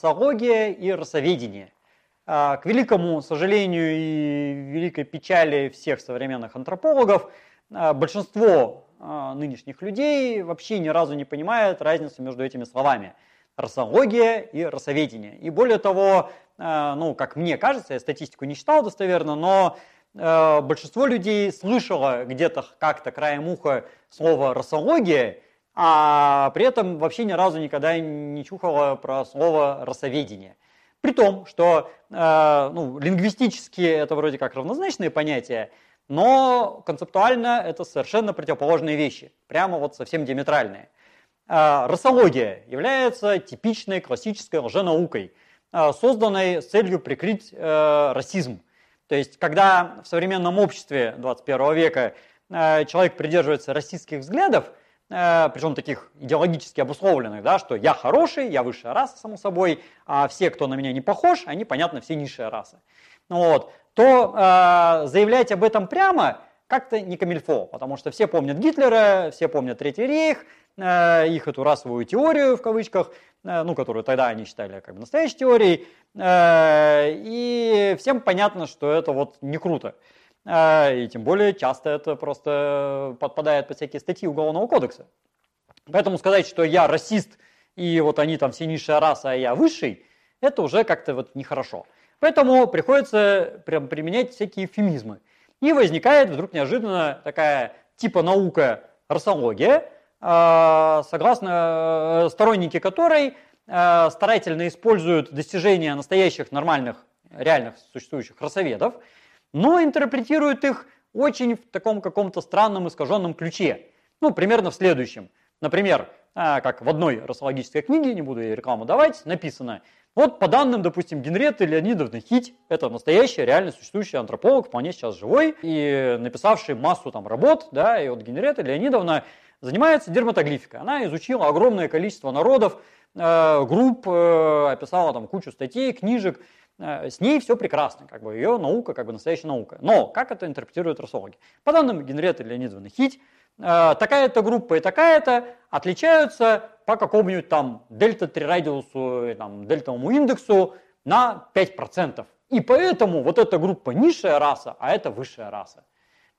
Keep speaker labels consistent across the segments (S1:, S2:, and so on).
S1: расология и расоведение. А, к великому сожалению и великой печали всех современных антропологов, а, большинство а, нынешних людей вообще ни разу не понимает разницу между этими словами. Расология и расоведение. И более того, ну, как мне кажется, я статистику не читал достоверно, но большинство людей слышало где-то как-то краем уха слово расология, а при этом вообще ни разу никогда не чухало про слово расоведение. При том, что э, ну, лингвистически это вроде как равнозначные понятия, но концептуально это совершенно противоположные вещи, прямо вот совсем диаметральные. Э, расология является типичной классической лженаукой, э, созданной с целью прикрыть э, расизм. То есть, когда в современном обществе 21 века э, человек придерживается расистских взглядов, причем таких идеологически обусловленных, да, что я хороший, я высшая раса, само собой, а все, кто на меня не похож, они, понятно, все низшая раса. Вот, то э, заявлять об этом прямо как-то не камильфо, потому что все помнят Гитлера, все помнят Третий рейх, э, их эту расовую теорию, в кавычках, э, ну, которую тогда они считали как бы настоящей теорией, э, и всем понятно, что это вот не круто. А, и тем более часто это просто подпадает под всякие статьи Уголовного кодекса. Поэтому сказать, что я расист, и вот они там все низшая раса, а я высший, это уже как-то вот нехорошо. Поэтому приходится прям применять всякие эвфемизмы. И возникает вдруг неожиданно такая типа наука расология, а, согласно э, сторонники которой э, старательно используют достижения настоящих нормальных реальных существующих расоведов – но интерпретируют их очень в таком каком-то странном искаженном ключе. Ну, примерно в следующем. Например, а, как в одной расологической книге, не буду ей рекламу давать, написано, вот по данным, допустим, Генреты Леонидовны Хить, это настоящий, реально существующий антрополог, вполне сейчас живой, и написавший массу там работ, да, и вот Генрета Леонидовна занимается дерматоглификой. Она изучила огромное количество народов, э, групп, э, описала там кучу статей, книжек, с ней все прекрасно, как бы ее наука, как бы настоящая наука. Но как это интерпретируют расологи? По данным Генриетты Леонидовны Хить, э, такая-то группа и такая-то отличаются по какому-нибудь там дельта-3 радиусу, там, дельтовому индексу на 5%. И поэтому вот эта группа низшая раса, а это высшая раса.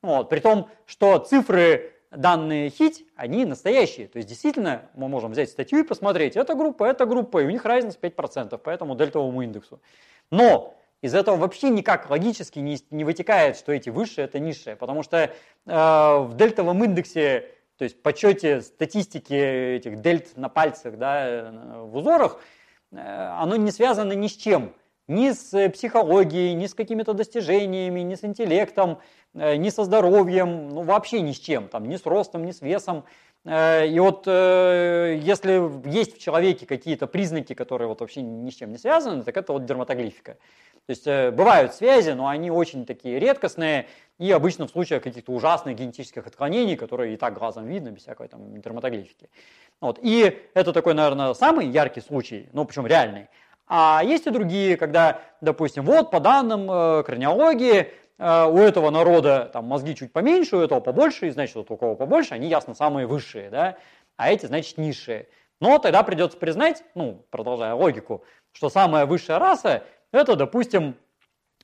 S1: Вот. При том, что цифры данные хить, они настоящие. То есть действительно мы можем взять статью и посмотреть, эта группа, эта группа, и у них разница 5% по этому дельтовому индексу. Но из этого вообще никак логически не, не вытекает, что эти высшие это низшие, потому что э, в дельтовом индексе, то есть подсчете статистики этих дельт на пальцах, да, э, в узорах, э, оно не связано ни с чем, ни с психологией, ни с какими-то достижениями, ни с интеллектом, э, ни со здоровьем, ну вообще ни с чем, там, ни с ростом, ни с весом. Э, и вот э, если есть в человеке какие-то признаки, которые вот вообще ни с чем не связаны, так это вот дерматоглифика. То есть э, бывают связи, но они очень такие редкостные, и обычно в случаях каких-то ужасных генетических отклонений, которые и так глазом видно, без всякой там дерматоглифики. Вот. И это такой, наверное, самый яркий случай, ну причем реальный. А есть и другие, когда, допустим, вот по данным э, краниологии, Э, у этого народа там мозги чуть поменьше, у этого побольше, и значит, вот у кого побольше, они ясно самые высшие, да, а эти, значит, низшие. Но тогда придется признать, ну, продолжая логику, что самая высшая раса – это, допустим,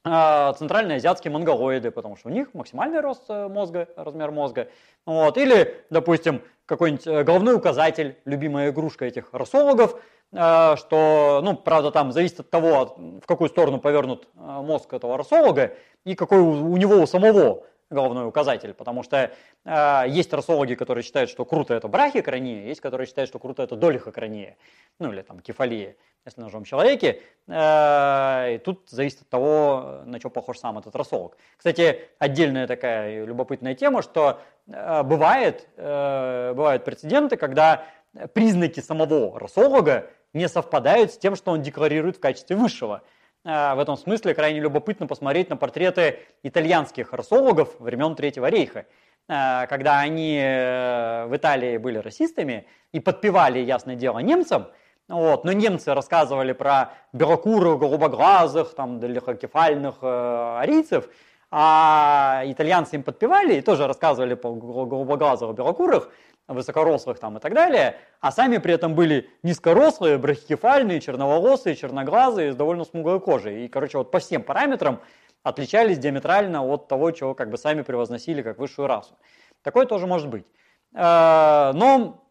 S1: э, центральноазиатские монголоиды, потому что у них максимальный рост мозга, размер мозга. Вот. Или, допустим, какой-нибудь головной указатель, любимая игрушка этих расологов – что, ну, правда, там зависит от того, в какую сторону повернут э, мозг этого расолога и какой у него у самого головной указатель, потому что э, есть расологи, которые считают, что круто это брахиокрония, есть, которые считают, что круто это долихокрония, ну или там кефалия, если на живом человеке. Э, и тут зависит от того, на что похож сам этот расолог. Кстати, отдельная такая любопытная тема, что э, бывает, э, бывают прецеденты, когда признаки самого расолога не совпадают с тем, что он декларирует в качестве высшего. А, в этом смысле крайне любопытно посмотреть на портреты итальянских расологов времен Третьего рейха. А, когда они э, в Италии были расистами и подпевали, ясное дело, немцам, вот, но немцы рассказывали про белокурых, голубоглазых, там, далекокефальных э, арийцев, а итальянцы им подпевали и тоже рассказывали по голубоглазых белокурых, высокорослых там и так далее, а сами при этом были низкорослые, брахикефальные, черноволосые, черноглазые, с довольно смуглой кожей. И, короче, вот по всем параметрам отличались диаметрально от того, чего как бы сами превозносили как высшую расу. Такое тоже может быть. Э, но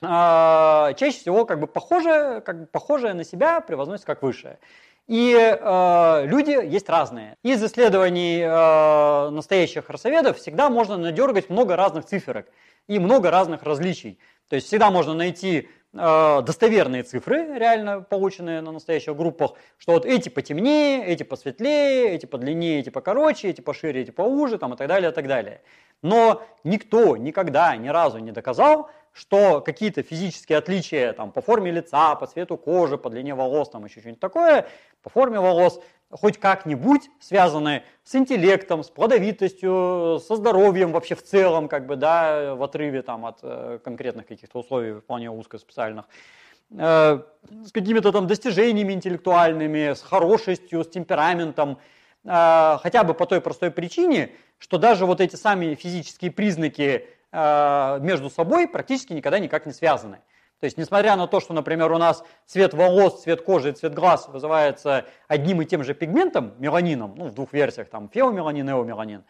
S1: э, чаще всего как бы похожее, как бы похожее на себя превозносится как высшее. И э, люди есть разные. Из исследований э, настоящих расоведов всегда можно надергать много разных циферок и много разных различий. То есть всегда можно найти э, достоверные цифры, реально полученные на настоящих группах, что вот эти потемнее, эти посветлее, эти подлиннее, эти покороче, эти пошире, эти поуже, там, и так далее, и так далее. Но никто никогда ни разу не доказал, что какие-то физические отличия там, по форме лица, по цвету кожи, по длине волос, там еще что-нибудь такое, по форме волос, хоть как-нибудь связаны с интеллектом, с плодовитостью, со здоровьем вообще в целом, как бы, да, в отрыве там, от э, конкретных каких-то условий вполне узкоспециальных, э, с какими-то там достижениями интеллектуальными, с хорошестью, с темпераментом, э, хотя бы по той простой причине, что даже вот эти сами физические признаки между собой практически никогда никак не связаны. То есть, несмотря на то, что, например, у нас цвет волос, цвет кожи и цвет глаз вызывается одним и тем же пигментом, меланином, ну, в двух версиях, там, феомеланин, эомеланин,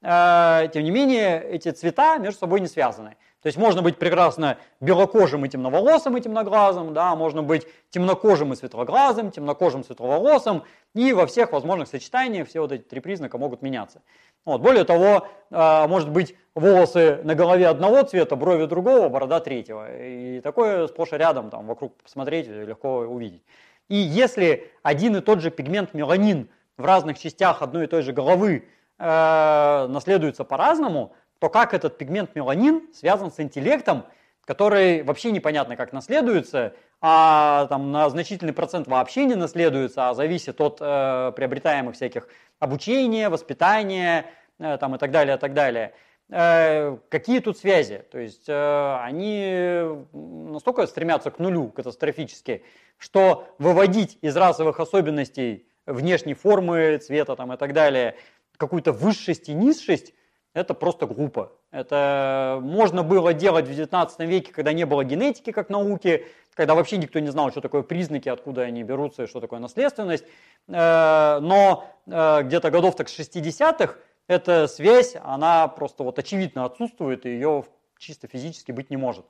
S1: э, тем не менее, эти цвета между собой не связаны. То есть можно быть прекрасно белокожим и темноволосым и темноглазым, да, можно быть темнокожим и светлоглазым, темнокожим и светловолосым, и во всех возможных сочетаниях все вот эти три признака могут меняться. Вот. Более того, а, может быть волосы на голове одного цвета, брови другого, борода третьего. И такое сплошь и рядом, там, вокруг посмотреть, легко увидеть. И если один и тот же пигмент меланин в разных частях одной и той же головы э, наследуется по-разному, то как этот пигмент меланин связан с интеллектом, который вообще непонятно как наследуется, а там на значительный процент вообще не наследуется, а зависит от э, приобретаемых всяких обучения, воспитания э, там, и так далее, и так далее. Э, какие тут связи? То есть э, они настолько стремятся к нулю катастрофически, что выводить из расовых особенностей внешней формы, цвета там, и так далее какую-то высшесть и низшесть, это просто глупо. Это можно было делать в 19 веке, когда не было генетики как науки, когда вообще никто не знал, что такое признаки, откуда они берутся и что такое наследственность. Э, но э, где-то годов так с 60-х эта связь, она просто вот очевидно отсутствует, и ее чисто физически быть не может.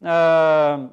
S1: Э,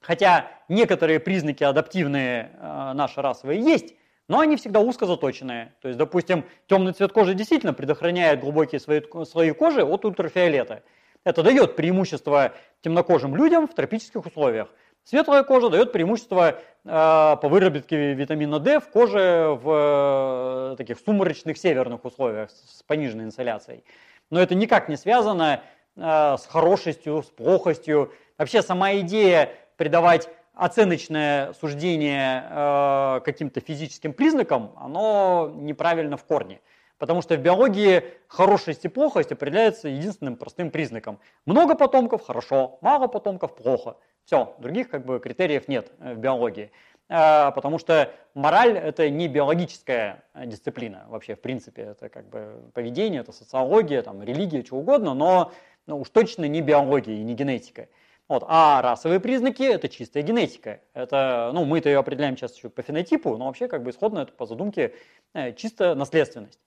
S1: хотя некоторые признаки адаптивные наши расовые есть, но они всегда узко заточенные. То есть, допустим, темный цвет кожи действительно предохраняет глубокие слои, слои кожи от ультрафиолета. Это дает преимущество темнокожим людям в тропических условиях. Светлая кожа дает преимущество э, по выработке витамина D в коже в э, таких сумрачных северных условиях с пониженной инсоляцией. Но это никак не связано э, с хорошестью, с плохостью. Вообще сама идея придавать оценочное суждение э, каким-то физическим признакам, оно неправильно в корне. Потому что в биологии хорошесть и плохость определяется единственным простым признаком. Много потомков – хорошо, мало потомков – плохо. Все, других как бы критериев нет э, в биологии. Э, потому что мораль – это не биологическая дисциплина вообще, в принципе. Это как бы поведение, это социология, там, религия, что угодно, но ну, уж точно не биология и не генетика. Вот. А расовые признаки – это чистая генетика. Это, ну, мы-то ее определяем сейчас еще по фенотипу, но вообще как бы исходно это по задумке э, чисто наследственность.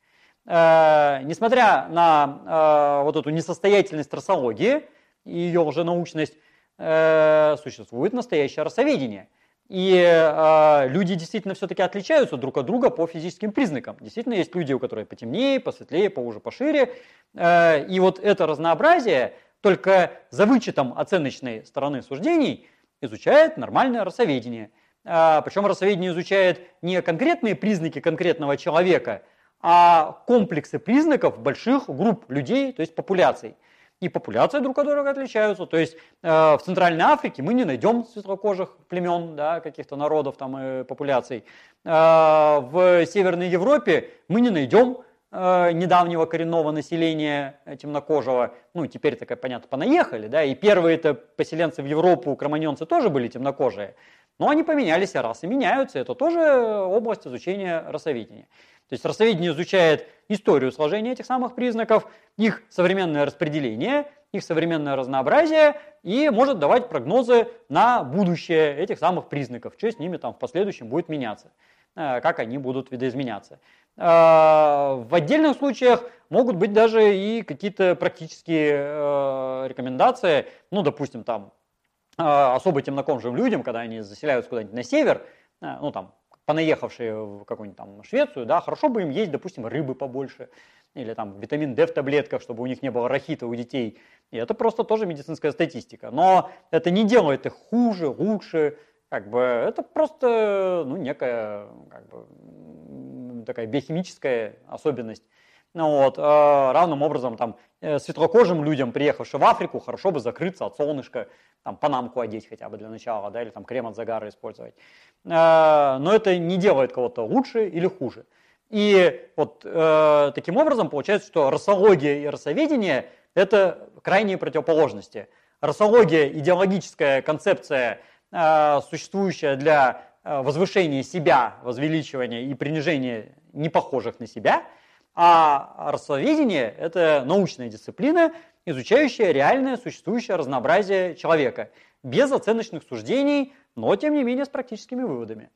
S1: Э, несмотря на э, вот эту несостоятельность трассологии и ее уже научность, э, существует настоящее расоведение. И э, люди действительно все-таки отличаются друг от друга по физическим признакам. Действительно есть люди, у которых потемнее, посветлее, поуже, пошире. Э, и вот это разнообразие – только за вычетом оценочной стороны суждений изучает нормальное расоведение. А, Причем расоведение изучает не конкретные признаки конкретного человека, а комплексы признаков больших групп людей, то есть популяций. И популяции друг от друга отличаются. То есть э, в Центральной Африке мы не найдем светлокожих племен, да, каких-то народов там и популяций. Э, в Северной Европе мы не найдем Э, недавнего коренного населения э, темнокожего, ну, теперь такая, понятно, понаехали, да, и первые это поселенцы в Европу, кроманьонцы тоже были темнокожие, Но они поменялись, а расы меняются. Это тоже область изучения расоведения. То есть расоведение изучает историю сложения этих самых признаков, их современное распределение, их современное разнообразие и может давать прогнозы на будущее этих самых признаков, что с ними там в последующем будет меняться, э, как они будут видоизменяться. Э, в отдельных случаях могут быть даже и какие-то практические э, рекомендации, ну, допустим, там особо темнокожим людям, когда они заселяются куда-нибудь на север, ну, там, понаехавшие в какую-нибудь там Швецию, да, хорошо бы им есть, допустим, рыбы побольше, или там витамин D в таблетках, чтобы у них не было рахита у детей. И это просто тоже медицинская статистика. Но это не делает их хуже, лучше. Как бы это просто ну, некая как бы, такая биохимическая особенность. Ну, вот, э, равным образом там э, светлокожим людям, приехавшим в Африку, хорошо бы закрыться от солнышка, там панамку одеть хотя бы для начала, да, или там крем от загара использовать. Э, но это не делает кого-то лучше или хуже. И вот э, таким образом получается, что расология и расоведение – это крайние противоположности. Расология – идеологическая концепция, э, существующая для э, возвышения себя, возвеличивания и принижения непохожих на себя, а расоведение – это научная дисциплина, изучающая реальное существующее разнообразие человека, без оценочных суждений, но тем не менее с практическими выводами.